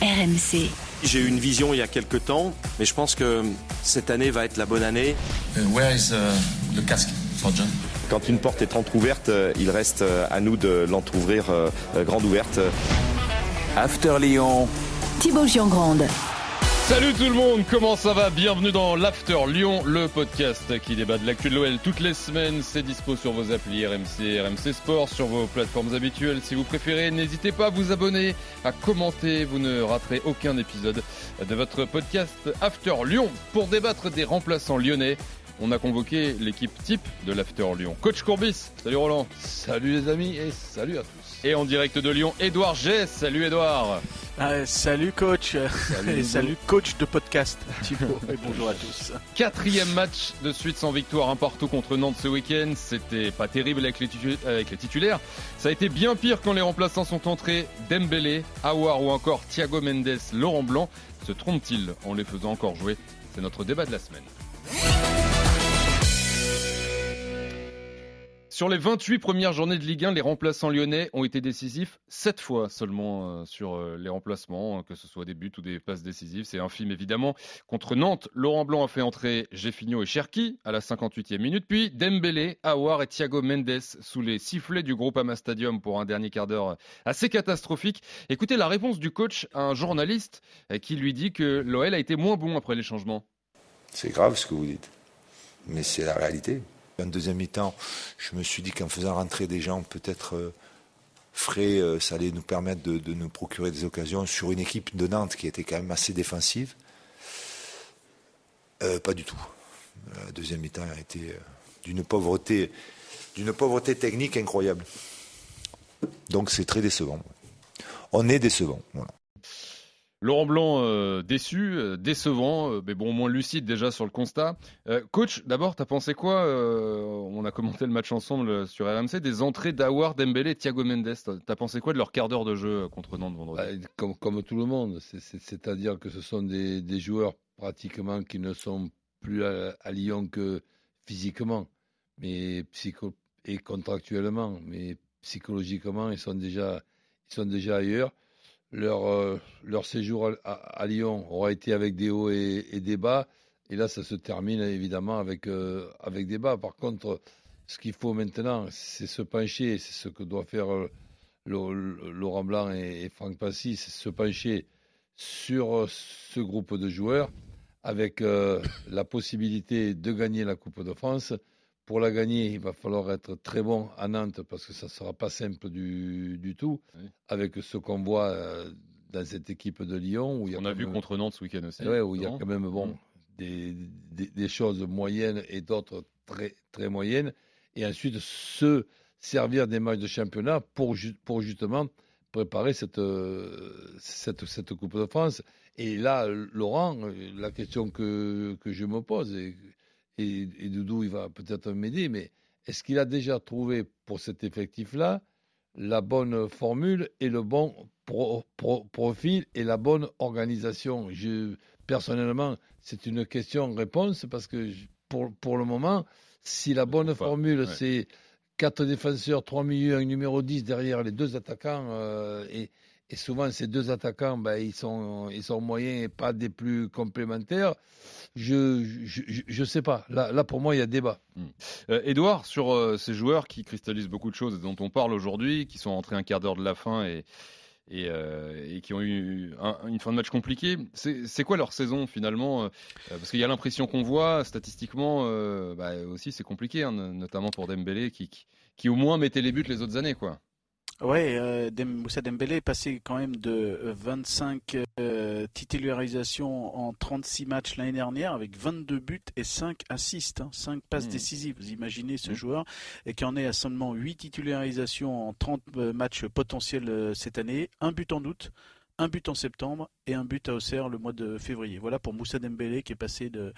RMC. J'ai eu une vision il y a quelques temps, mais je pense que cette année va être la bonne année. Uh, where is uh, the casque for John Quand une porte est entrouverte, euh, il reste euh, à nous de l'entrouvrir euh, euh, grande ouverte. After Lyon, Thibaut Giangrande. Salut tout le monde, comment ça va? Bienvenue dans l'After Lyon, le podcast qui débat de l'actu de l'OL toutes les semaines. C'est dispo sur vos applis RMC, RMC Sport, sur vos plateformes habituelles. Si vous préférez, n'hésitez pas à vous abonner, à commenter. Vous ne raterez aucun épisode de votre podcast After Lyon. Pour débattre des remplaçants lyonnais, on a convoqué l'équipe type de l'After Lyon. Coach Courbis, salut Roland. Salut les amis et salut à tous. Et en direct de Lyon, Édouard Gess. Salut Édouard. Ah, salut coach et salut coach de podcast Thibaut et bonjour à tous. Quatrième match de suite sans victoire, un partout contre Nantes ce week-end. C'était pas terrible avec les, titu- avec les titulaires. Ça a été bien pire quand les remplaçants sont entrés. Dembélé, Awar ou encore Thiago Mendes, Laurent Blanc. Se trompe-t-il en les faisant encore jouer? C'est notre débat de la semaine. Sur les 28 premières journées de Ligue 1, les remplaçants lyonnais ont été décisifs 7 fois seulement euh, sur euh, les remplacements, euh, que ce soit des buts ou des passes décisives. C'est infime évidemment. Contre Nantes, Laurent Blanc a fait entrer Jeffinho et Cherki à la 58e minute, puis Dembélé, Awar et Thiago Mendes sous les sifflets du groupe Ama Stadium pour un dernier quart d'heure assez catastrophique. Écoutez la réponse du coach à un journaliste euh, qui lui dit que l'OL a été moins bon après les changements. C'est grave ce que vous dites, mais c'est la réalité. En deuxième mi-temps, je me suis dit qu'en faisant rentrer des gens peut-être euh, frais, euh, ça allait nous permettre de, nous procurer des occasions sur une équipe de Nantes qui était quand même assez défensive. Euh, pas du tout. La deuxième mi-temps a été d'une pauvreté, d'une pauvreté technique incroyable. Donc c'est très décevant. On est décevant. Voilà. Laurent Blanc euh, déçu, euh, décevant, euh, mais bon, moins lucide déjà sur le constat. Coach, d'abord, t'as pensé quoi On a commenté le match ensemble sur RMC, des entrées d'Awar, Dembélé et Thiago Mendes? T'as- pensé quoi de leur quart d'heure de jeu contre Nantes vendredi? Bah, comme, tout le monde, c'est- c'est- c'est-à-dire que ce sont des, joueurs pratiquement qui ne sont plus à, à Lyon que physiquement, mais psycho et contractuellement, mais psychologiquement, ils sont déjà, ils sont déjà ailleurs. Leur, euh, leur séjour à, Lyon aura été avec des hauts et, des bas, et là, ça se termine évidemment avec, euh, avec des bas. Par contre, ce qu'il faut maintenant, c'est se pencher, c'est ce que doit faire euh, Laurent Blanc et, et Franck Passy, c'est se pencher sur ce groupe de joueurs avec la possibilité de gagner la Coupe de France. Pour la gagner, il va falloir être très bon à Nantes parce que ça ne sera pas simple du, du tout, Oui. avec ce qu'on voit euh, dans cette équipe de Lyon. Où il y a On a vu même- contre Nantes ce week-end aussi. Ouais, où il y a quand même bon, Mm. des, des, des choses moyennes et d'autres très, très moyennes. Et ensuite, se servir des matchs de championnat pour, ju- pour justement préparer cette, euh, cette, cette Coupe de France. Et là, Laurent, euh, la question que, que je me pose, et, et, et Doudou, il va peut-être m'aider, mais est-ce qu'il a déjà trouvé pour cet effectif-là la bonne formule et le bon pro- pro- profil et la bonne organisation? Je, Personnellement, c'est une question-réponse parce que je- pour, pour le moment, si la bonne formule, ouais. c'est quatre défenseurs, trois milieux, un numéro 10 derrière les deux attaquants, euh, et, et souvent ces deux attaquants, ben, ils, sont, ils sont moyens et pas des plus complémentaires, je je, je, je sais pas. Là, pour moi, il y a débat. Euh, Edouard, sur euh, ces joueurs qui cristallisent beaucoup de choses et dont on parle aujourd'hui, qui sont entrés un quart d'heure de la fin et, et, euh, qui ont eu un- une fin de match compliquée, c'est quoi leur saison finalement euh, Parce qu'il y a l'impression qu'on voit statistiquement euh, bah, aussi c'est compliqué, hein, notamment pour Dembélé qui, qui, qui au moins mettait les buts les autres années. quoi. Ouais, euh, Dem- Moussa Dembélé est passé quand même de euh, 25 euh, titularisations en 36 matchs l'année dernière avec 22 buts et 5 assists, hein, 5 passes Mhm. décisives. Vous imaginez ce Mhm. joueur et qui en est à seulement 8 titularisations en 30 euh, matchs potentiels euh, cette année, un but en août, un but en septembre et un but à Auxerre le mois de février. Voilà pour Moussa Dembélé qui est passé de,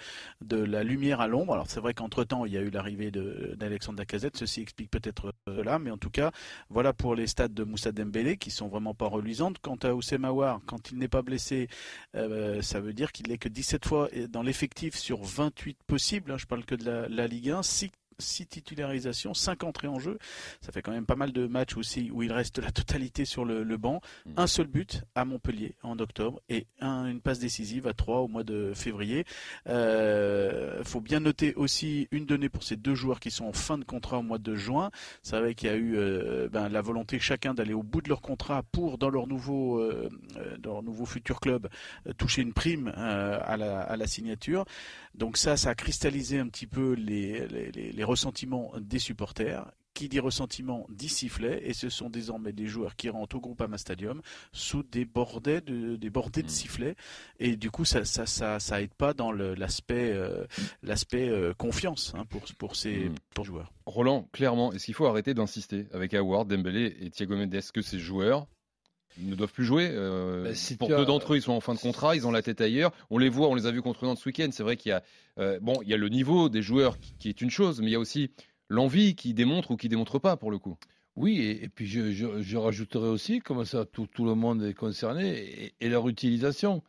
la lumière à l'ombre. Alors c'est vrai qu'entre-temps, il y a eu l'arrivée d'Alexandre Lacazette, ceci explique peut-être euh, cela, mais en tout cas, voilà pour les stats de Moussa Dembélé qui sont vraiment pas reluisantes. Quant à Oussem Aouar, quand il n'est pas blessé, euh, ça veut dire qu'il n'est que 17 fois dans l'effectif sur 28 possibles. hein, je parle que de la, Ligue 1. 6 6 titularisations, 5 entrées en jeu. Ça fait quand même pas mal de matchs aussi où il reste la totalité sur le, banc. Mm. Un seul but à Montpellier en octobre et une passe décisive à 3 au mois de février. Il euh, faut bien noter aussi une donnée pour ces deux joueurs qui sont en fin de contrat au mois de juin. C'est vrai qu'il y a eu euh, ben, la volonté chacun d'aller au bout de leur contrat pour, dans leur nouveau, euh, dans leur nouveau futur club, toucher une prime à la, à, la, signature. Donc ça, ça a cristallisé un petit peu les, les, les ressentiments des supporters qui dit ressentiment dit sifflet, et ce sont désormais des joueurs qui rentrent au Groupama Stadium sous des bordées de, des bordées de hmm. sifflets, et du coup ça ça, ça, ça aide pas dans l'aspect euh, l'aspect euh, confiance hein, pour, pour ces hmm. pour joueurs. Roland, clairement, est-ce qu'il faut arrêter d'insister avec Howard, Dembélé et Thiago Mendes? Que ces joueurs ne doivent plus jouer. Euh, bah, pour peu d'entre eux, ils sont en fin de contrat, ils ont la tête ailleurs. On les voit, on les a vus contre Nantes ce week-end. C'est vrai qu'il y a euh, bon, il y a le niveau des joueurs qui, est une chose, mais il y a aussi l'envie qui démontre ou qui démontre pas pour le coup. Oui, et, puis je, je, rajouterais aussi, comme ça tout, tout le monde est concerné, et, leur utilisation.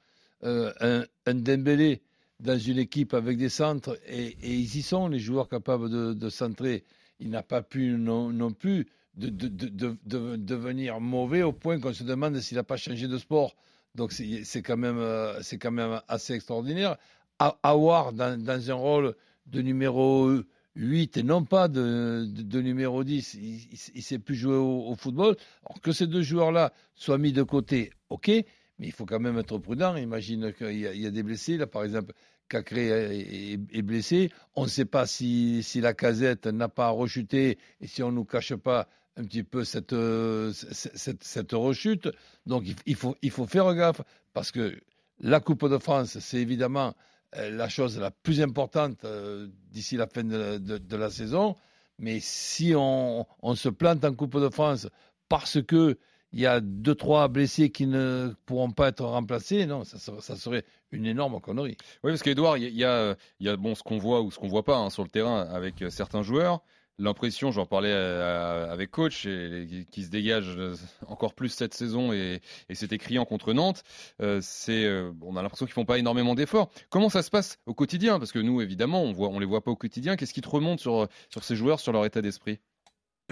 Euh, un, un, Dembélé dans une équipe avec des centres, et, ils y sont, les joueurs capables de, de centrer. Il n'a pas pu non, non plus de, de, de, devenir mauvais au point qu'on se demande s'il n'a pas changé de sport. Donc c'est quand, même, euh, quand même assez extraordinaire. Avoir dans, dans, un rôle de numéro 8 et non pas de, de, numéro 10, il ne sait plus jouer au, football. Alors que ces deux joueurs-là soient mis de côté, ok, mais il faut quand même être prudent. Imagine qu'il y, a des blessés. Là, par exemple, Cacré est, est, blessé. On ne sait pas si, si la casette n'a pas rechuté et si on ne nous cache pas un petit peu cette, euh, cette, cette, rechute. Donc il, faut, il faut faire gaffe parce que la Coupe de France, c'est évidemment euh, la chose la plus importante euh, d'ici la fin de, la saison. Mais si on, on, se plante en Coupe de France parce que il y a deux trois blessés qui ne pourront pas être remplacés, non, ça serait, une énorme connerie. Oui, parce qu'Edouard, il y a, il y a bon ce qu'on voit ou ce qu'on voit pas hein, sur le terrain avec certains joueurs l'impression, j'en parlais euh, avec coach, et, qui se dégage euh, encore plus cette saison et, c'était criant contre Nantes. Euh, c'est, on a l'impression qu'ils font pas énormément d'efforts. Comment ça se passe au quotidien? Parce que nous, évidemment, on voit, les voit pas au quotidien. Qu'est-ce qui te remonte sur ces joueurs, sur leur état d'esprit?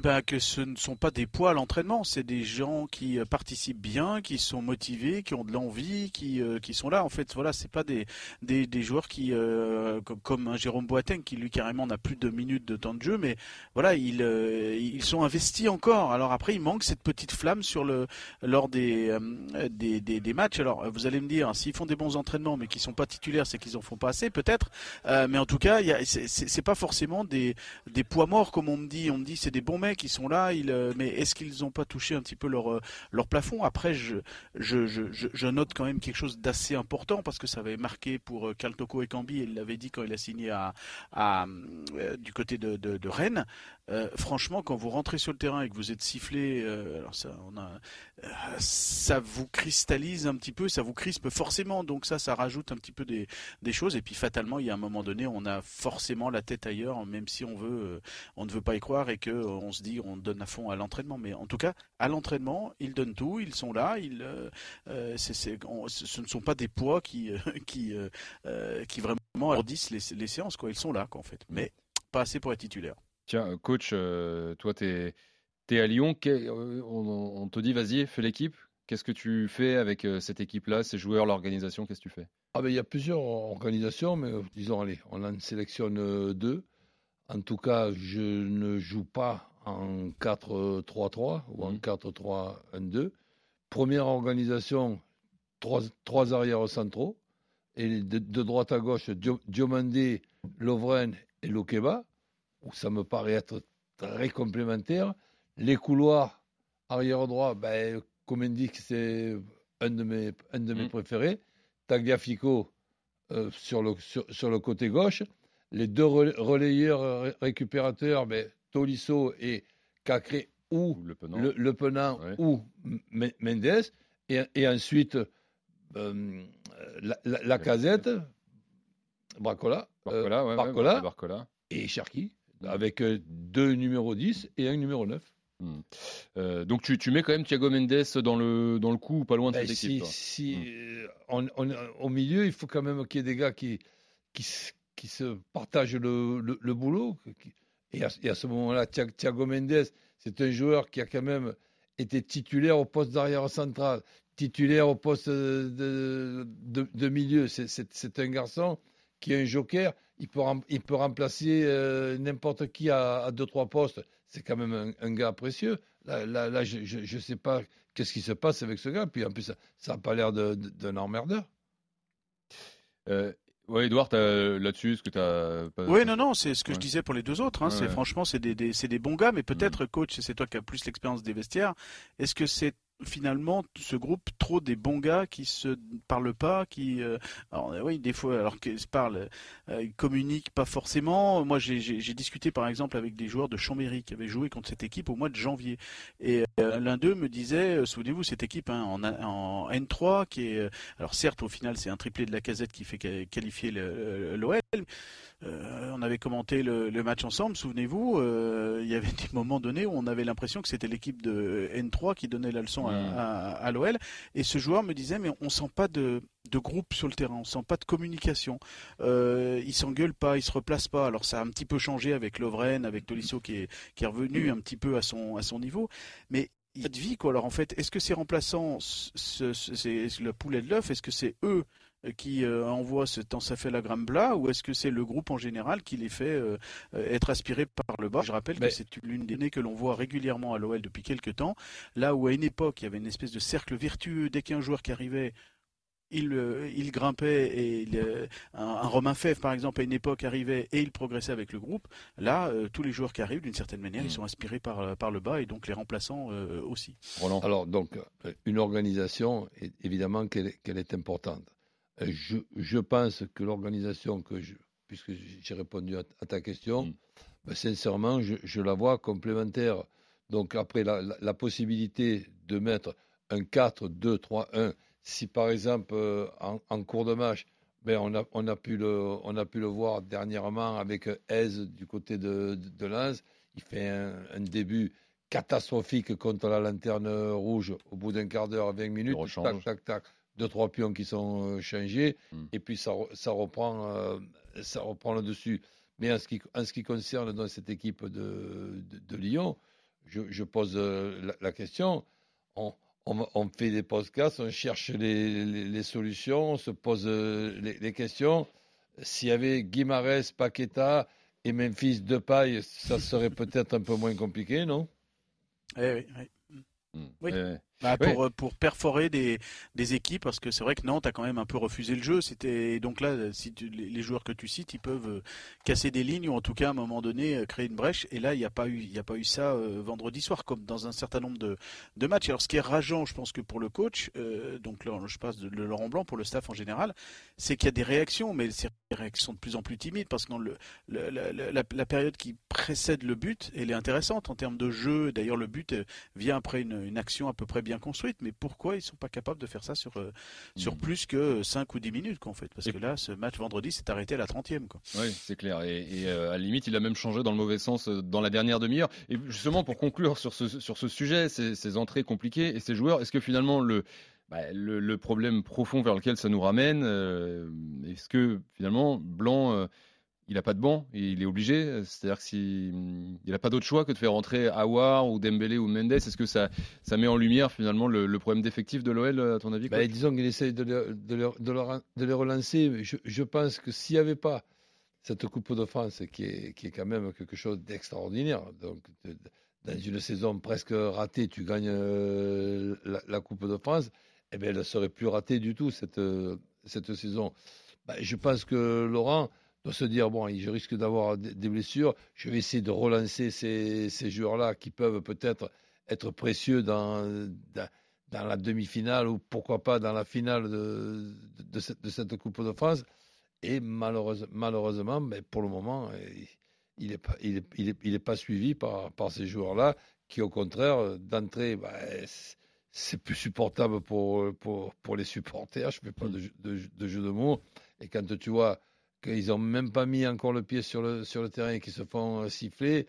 Ben, que ce ne sont pas des poids à l'entraînement, c'est des gens qui euh, participent bien, qui sont motivés, qui ont de l'envie, qui, euh, qui sont là. En fait, voilà, c'est pas des, des, des, joueurs qui, euh, comme, comme, un Jérôme Boateng, qui lui carrément n'a plus de minutes de temps de jeu, mais voilà, ils, ils sont investis encore. Alors après, il manque cette petite flamme sur le, lors des, des, des, des, matchs. Alors, vous allez me dire, s'ils font des bons entraînements, mais qu'ils sont pas titulaires, c'est qu'ils en font pas assez, peut-être. mais en tout cas, c'est pas forcément des, des poids morts, comme on me dit. On me dit, c'est des bons qui sont là, euh, mais est-ce qu'ils n'ont pas touché un petit peu leur, euh, leur plafond? Après, je, je, note quand même quelque chose d'assez important parce que ça avait marqué pour euh, Toko et Cambi, il l'avait dit quand il a signé à, à du côté de, de, Rennes. Franchement, quand vous rentrez sur le terrain et que vous êtes sifflé, alors ça, on a, ça vous cristallise un petit peu, ça vous crispe forcément. Donc ça, ça rajoute un petit peu des, choses. Et puis fatalement, il y a un moment donné, on a forcément la tête ailleurs, même si on veut, on ne veut pas y croire et que on se dit, on donne à fond à l'entraînement. Mais en tout cas, à l'entraînement, ils donnent tout, ils sont là. Ils, c'est, ce ne sont pas des poids qui, qui, qui vraiment alourdissent les, séances. Ils sont là, en fait. Mais pas assez pour être titulaire. Tiens, euh, coach, euh, toi, tu es, à Lyon. Euh, on, te dit, vas-y, fais l'équipe. Qu'est-ce que tu fais avec cette équipe-là, ces joueurs, l'organisation Qu'est-ce que tu fais? Ah ben, Il y a plusieurs organisations, mais disons, allez, on en sélectionne deux. En tout cas, je ne joue pas en 4-3-3 ou en 4-3-1-2. Mmh. Première organisation, trois, trois arrières centraux. Et de, droite à gauche, Diomandé, Lovren et Lokeba où ça me paraît être très complémentaire. Les couloirs arrière droit, ben, comme indique, c'est un de mes, un de mes mm. préférés. Tagliafico euh, sur, le, sur, le côté gauche. Les deux relayeurs récupérateurs, ben, Tolisso et Cacré ou Le Penant, ou Mendes. Et, ensuite, euh, la, casette, Bracola, Barcola, et Cherki avec euh, deux numéros 10 et un numéro 9. Hmm. Euh, donc tu, tu, mets quand même Thiago Mendes dans le, dans le coup, pas loin de ben, cette si, équipe. Si, hmm. on, on, au milieu, il faut quand même qu'il y ait des gars qui, qui, qui se partagent le, le, boulot. Et à, ce moment-là, Thiago Mendes, c'est un joueur qui a quand même été titulaire au poste d'arrière central, titulaire au poste de, de, milieu. C'est un garçon qui est un joker. Il peut, il peut remplacer euh, n'importe qui à, deux, trois postes. C'est quand même un, gars précieux. Là, là, je ne sais pas qu'est-ce qui se passe avec ce gars. Puis en plus, ça n'a pas l'air d'un emmerdeur. Euh, Ouais, Edouard, là-dessus, ce que tu as. Oui, non, non, c'est ce que je disais pour les deux autres. Hein, c'est franchement, c'est des, des, des, bons gars, mais peut-être, mm. coach, c'est toi qui as plus l'expérience des vestiaires. Est-ce que c'est finalement ce groupe trop des bons gars qui se parlent pas, qui euh, alors, oui des fois alors qu'ils se parlent, euh, ils communiquent pas forcément. Moi j'ai discuté par exemple avec des joueurs de Chambéry qui avaient joué contre cette équipe au mois de janvier et euh, l'un d'eux me disait souvenez-vous cette équipe hein, en, en, N3 qui est alors certes au final c'est un triplé de la casette qui fait qualifier l'OL euh, on avait commenté le, match ensemble, souvenez-vous, euh, il y avait des moments donnés où on avait l'impression que c'était l'équipe de N3 qui donnait la leçon à, l'OL. Et ce joueur me disait, mais on sent pas de, groupe sur le terrain, on sent pas de communication. Euh, il s'engueule pas, il se replace pas. Alors ça a un petit peu changé avec Lovren, avec Tolisso qui est, qui est revenu un petit peu à son, à son niveau. Mais il y a de vie quoi. Alors en fait, est-ce que ces remplaçants, c'est le poulet de l'œuf? Est-ce que c'est eux qui euh, envoie ce temps ça fait la bla ou est-ce que c'est le groupe en général qui les fait euh, être aspiré par le bas? Je rappelle que c'est l'une des données que l'on voit régulièrement à l'OL depuis quelques temps. Là où à une époque il y avait une espèce de cercle vertueux dès qu'un joueur qui arrivait il, euh, il, grimpait et un, Romain Fèvre par exemple à une époque arrivait et il progressait avec le groupe. Là, tous les joueurs qui arrivent d'une certaine manière, ils mm. sont inspirés par, par le bas et donc les remplaçants aussi. Alors donc une organisation, évidemment qu'elle est importante. Euh, je, pense que l'organisation que je, puisque j'ai répondu à, ta question, mm. ben, sincèrement, je, la vois complémentaire. Donc après, la, possibilité de mettre un 4-2-3-1, si par exemple euh, en, cours de match, ben on, a, on, a pu le, on a pu le voir dernièrement avec Aise du côté de, de, Lens, il fait un, un, début catastrophique contre la lanterne rouge au bout d'un quart d'heure, 20 minutes, tac, tac, tac deux, trois pions qui sont euh, changés, hmm. et puis ça, ça reprend, euh, ça reprend le dessus. Mais en ce qui, en ce qui concerne dans cette équipe de, de, Lyon, je, je pose euh, la, question. On, on, fait des podcasts, on cherche les, les, solutions, on se pose les, les questions. S'il y avait Guimarès, Paqueta et Memphis de paille, ça serait peut-être un peu moins compliqué, non? Eh oui, oui. Hmm. oui. Bah, pour, euh, pour perforer des, des équipes, parce que c'est vrai que Nantes a quand même un peu refusé le jeu. C'était donc là, si les joueurs que tu cites, ils peuvent euh, casser des lignes ou en tout cas à un moment donné euh, créer une brèche. Et là, il n'y a pas eu, il a pas eu ça vendredi soir, comme dans un certain nombre de, de matchs. Alors, ce qui est rageant, je pense que pour le coach, donc là, je passe de, Laurent Blanc pour le staff en général, c'est qu'il y a des réactions, mais ces réactions de plus en plus timides, parce que dans le, la, la, période qui précède le but, elle est intéressante en termes de jeu. D'ailleurs, le but vient après une, une action à peu près bien construite, mais pourquoi ils sont pas capables de faire ça sur, euh, sur mm. plus que 5 ou 10 minutes en fait? Parce que là, ce match vendredi s'est arrêté à la 30e. Quoi. Oui, c'est clair. Et, euh, à la limite, il a même changé dans le mauvais sens euh, dans la dernière demi-heure. Et justement, pour conclure sur ce, sur ce sujet, ces, entrées compliquées et ces joueurs, est-ce que finalement le, bah, le, problème profond vers lequel ça nous ramène, est-ce que finalement Blanc il n'a pas de banc, il est obligé. C'est-à-dire qu'il n'a pas d'autre choix que de faire rentrer Awar ou Dembélé ou Mendes. Est-ce que ça, ça met en lumière finalement le, problème d'effectif de l'OL, à ton avis bah, Disons qu'il essaie de, de, les relancer. Je, pense que s'il n'y avait pas cette Coupe de France qui est, qui est quand même quelque chose d'extraordinaire, donc dans une saison presque ratée, tu gagnes euh, la, Coupe de France, eh bien, elle ne serait plus ratée du tout cette, cette saison. Bah, je pense que Laurent doit se dire bon, je risque d'avoir des blessures, je vais essayer de relancer ces, ces joueurs-là qui peuvent peut-être être précieux dans, dans, la demi-finale ou pourquoi pas dans la finale de, de, cette, de cette, Coupe de France. Et malheureusement, malheureusement ben, pour le moment, il n'est pas, il est, il est, il est pas suivi par, par ces joueurs-là qui, au contraire, d'entrée, ben, c'est plus supportable pour, pour, pour les supporters. Je ne fais pas de, de, de jeu de mots. Et quand tu vois qu'ils n'ont même pas mis encore le pied sur le, sur le terrain et qu'ils se font euh, siffler,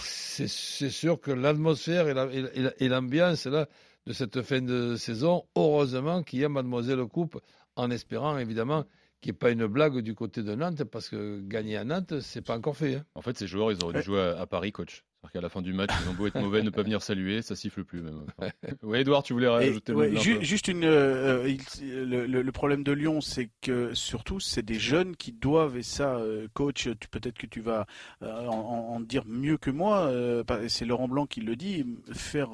c'est sûr que l'atmosphère et l'ambiance là de cette fin de saison, heureusement qu'il y a Mademoiselle Coupe, en espérant évidemment qu'il n'y ait pas une blague du côté de Nantes, parce que gagner à Nantes, c'est pas encore fait. hein. En fait, ces joueurs, ils auraient dû jouer à, à Paris, coach. C'est-à-dire qu'à la fin du match, ils ont beau être mauvais, ne pas venir saluer, ça siffle plus même. Enfin, ouais, Edouard, tu voulais rajouter le ouais, ju- juste une, euh, euh, il- le, problème de Lyon, c'est que surtout, c'est des jeunes qui doivent, et ça, euh, coach, peut-être que tu vas euh, en, dire mieux que moi, euh, c'est Laurent Blanc qui le dit, faire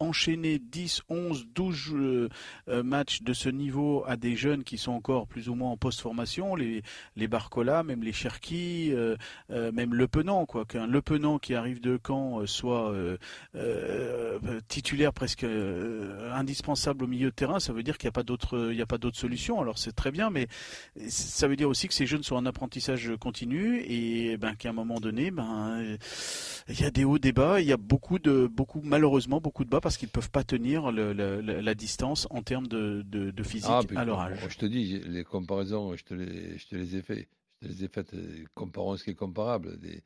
enchaîner 10, 11, 12 euh, euh, matchs de ce niveau à des jeunes qui sont encore plus ou moins en post-formation, les, les Barcola, même les Cherki, euh, euh, même Le Penant, quoi, qu'un Le Penant qui arrive de Caen euh, soit euh, euh, titulaire presque indispensable au milieu de terrain, ça veut dire qu'il n'y a pas d'autre, il n'y a pas d'autre solution. Alors c'est très bien, mais ça veut dire aussi que ces jeunes sont en apprentissage continu et ben qu'à un moment donné, ben il y a des hauts, des bas, il y a beaucoup de, beaucoup malheureusement beaucoup de bas parce qu'ils peuvent pas tenir le- le- la, distance en termes de, de, de physique Ah, à leur âge. Je te dis, les comparaisons, je te les, je te les ai fait. Je te les ai faites. Comparons ce qui est comparable. Des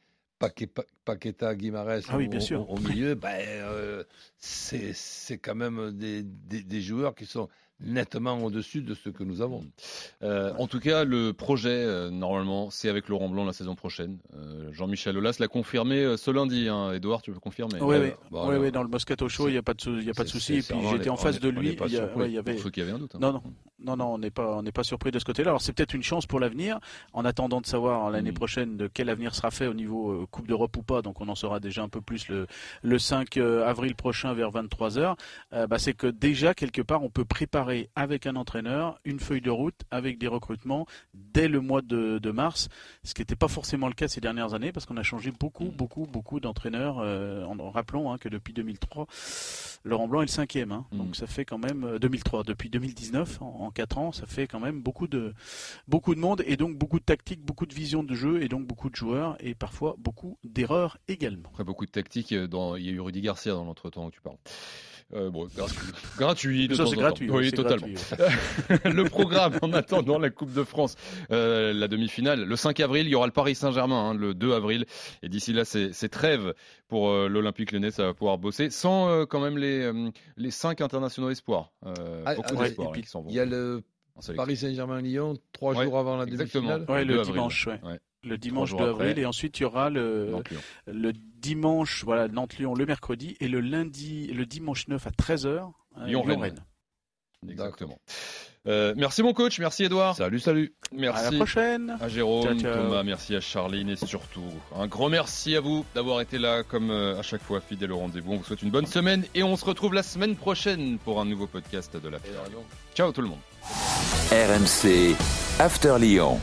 Paqueta, Guimarães Ah oui, au, sûr. milieu, ben, euh, c'est c'est quand même des, des, des joueurs qui sont nettement au-dessus de ce que nous avons. Euh, en tout cas, le projet, euh, normalement, c'est avec Laurent Blanc la saison prochaine. Euh, Jean-Michel Aulas l'a confirmé ce lundi. Hein. Edouard, tu peux confirmer? Oui, Euh, oui, bon, oui, dans le Moscato Show, il n'y a pas de, y a pas de souci. Et puis j'étais en face de lui. il y a- ouais, y avait, Pour ceux qui avaient un doute. hein. Non, non, non, non, on n'est pas, on n'est pas surpris de ce côté-là. Alors c'est peut-être une chance pour l'avenir, en attendant de savoir l'année Mm. prochaine de quel avenir sera fait au niveau euh, Coupe d'Europe ou pas. Donc on en saura déjà un peu plus le, le 5 euh, avril prochain vers 23 h bah, c'est que déjà quelque part on peut préparer avec un entraîneur une feuille de route avec des recrutements dès le mois de, de mars, ce qui n'était pas forcément le cas ces dernières années parce qu'on a changé beaucoup, beaucoup, beaucoup d'entraîneurs. euh, en, en rappelant hein, que depuis 2003, Laurent Blanc est le cinquième. hein. Mm. Donc ça fait quand même euh, 2003. Depuis 2019, en, en 4 ans, ça fait quand même beaucoup de, beaucoup de monde et donc beaucoup de tactique, beaucoup de vision de jeu et donc beaucoup de joueurs et parfois beaucoup d'erreurs également. Après beaucoup de tactiques, euh, dans... il y a eu Rudy Garcia dans l'entretemps où tu parles. Euh, bon, gratuit. de Ça c'est. Oui, totalement. gratuit, ouais. le programme en attendant la Coupe de France, euh, la demi-finale. Le 5 avril, il y aura le Paris Saint-Germain, hein, le 2 avril. Et d'ici là, c'est trêve pour euh, l'Olympique lyonnais. Ça va pouvoir bosser sans euh, quand même les, euh, les cinq internationaux espoirs. Euh, Ah, beaucoup ah, d'espoirs hein, puis, qui s'en vont. Il y a le. Paris Saint-Germain-Lyon, trois Ouais, jours avant la exactement. demi-finale. Ouais, Le le 2 avril. dimanche, ouais. Le dimanche jours 2 après. avril et ensuite il y aura le, dimanche, voilà, Nantes-Lyon le mercredi et le lundi, le dimanche 9 à 13h, Lyon-Rennes. Exactement. Euh, merci mon coach, merci Edouard. Salut, salut. Merci À la prochaine. à Jérôme, Ciao, ciao. Thomas, merci à Charline et surtout un grand merci à vous d'avoir été là comme euh, à chaque fois fidèle au rendez-vous. On vous souhaite une bonne semaine et on se retrouve la semaine prochaine pour un nouveau podcast de la Ciao tout le monde. RMC After Lyon.